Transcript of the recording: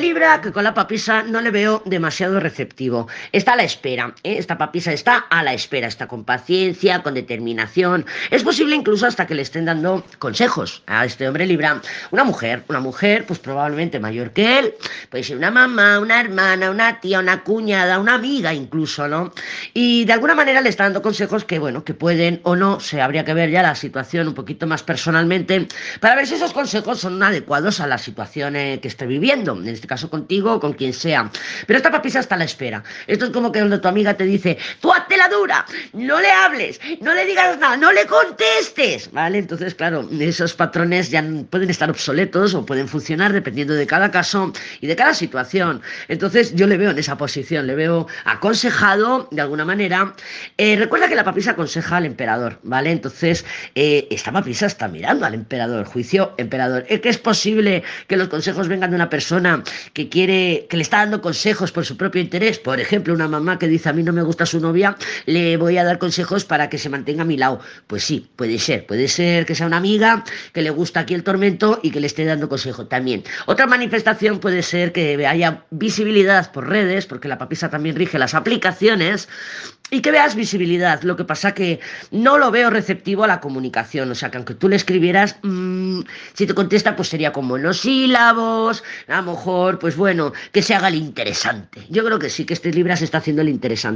Libra, que con la papisa no le veo demasiado receptivo. Está a la espera, ¿eh? esta papisa está a la espera, está con paciencia, con determinación. Es posible incluso hasta que le estén dando consejos a este hombre Libra. Una mujer, una mujer, pues probablemente mayor que él, puede ser una mamá, una hermana, una tía, una cuñada, una amiga incluso, ¿no? Y de alguna manera le está dando consejos que, bueno, que pueden o no, se habría que ver ya la situación un poquito más personalmente, para ver si esos consejos son adecuados a la situación eh, que esté viviendo, en este caso contigo o con quien sea. Pero esta papisa está a la espera. Esto es como que donde tu amiga te dice, tú hazte la dura, no le hables, no le digas nada, no le contestes, ¿vale? Entonces, claro, esos patrones ya pueden estar obsoletos o pueden funcionar dependiendo de cada caso y de cada situación. Entonces, yo le veo en esa posición, le veo aconsejado de alguna manera. Eh, recuerda que la papisa aconseja al emperador, ¿vale? Entonces, eh, esta papisa está mirando al emperador, juicio emperador. ¿Es que es posible que los consejos vengan de una persona que quiere, que le está dando consejos por su propio interés? Por ejemplo, una mamá que dice a mí no me gusta su novia, le voy a dar consejos para que se mantenga a mi lado. Pues sí, puede ser, puede ser que sea una amiga que le gusta aquí el tormento y que le esté dando consejo también. Otra manifestación puede ser que haya visibilidad por redes, porque la papisa también rige las aplicaciones, y que veas visibilidad. Lo que pasa que no lo veo receptivo a la comunicación. O sea, que aunque tú le escribieras, mmm, si te contesta, pues sería como los sílabos, a lo mejor, pues bueno, que se haga el interesante. Yo creo que sí, que este Libra se está haciendo el interesante.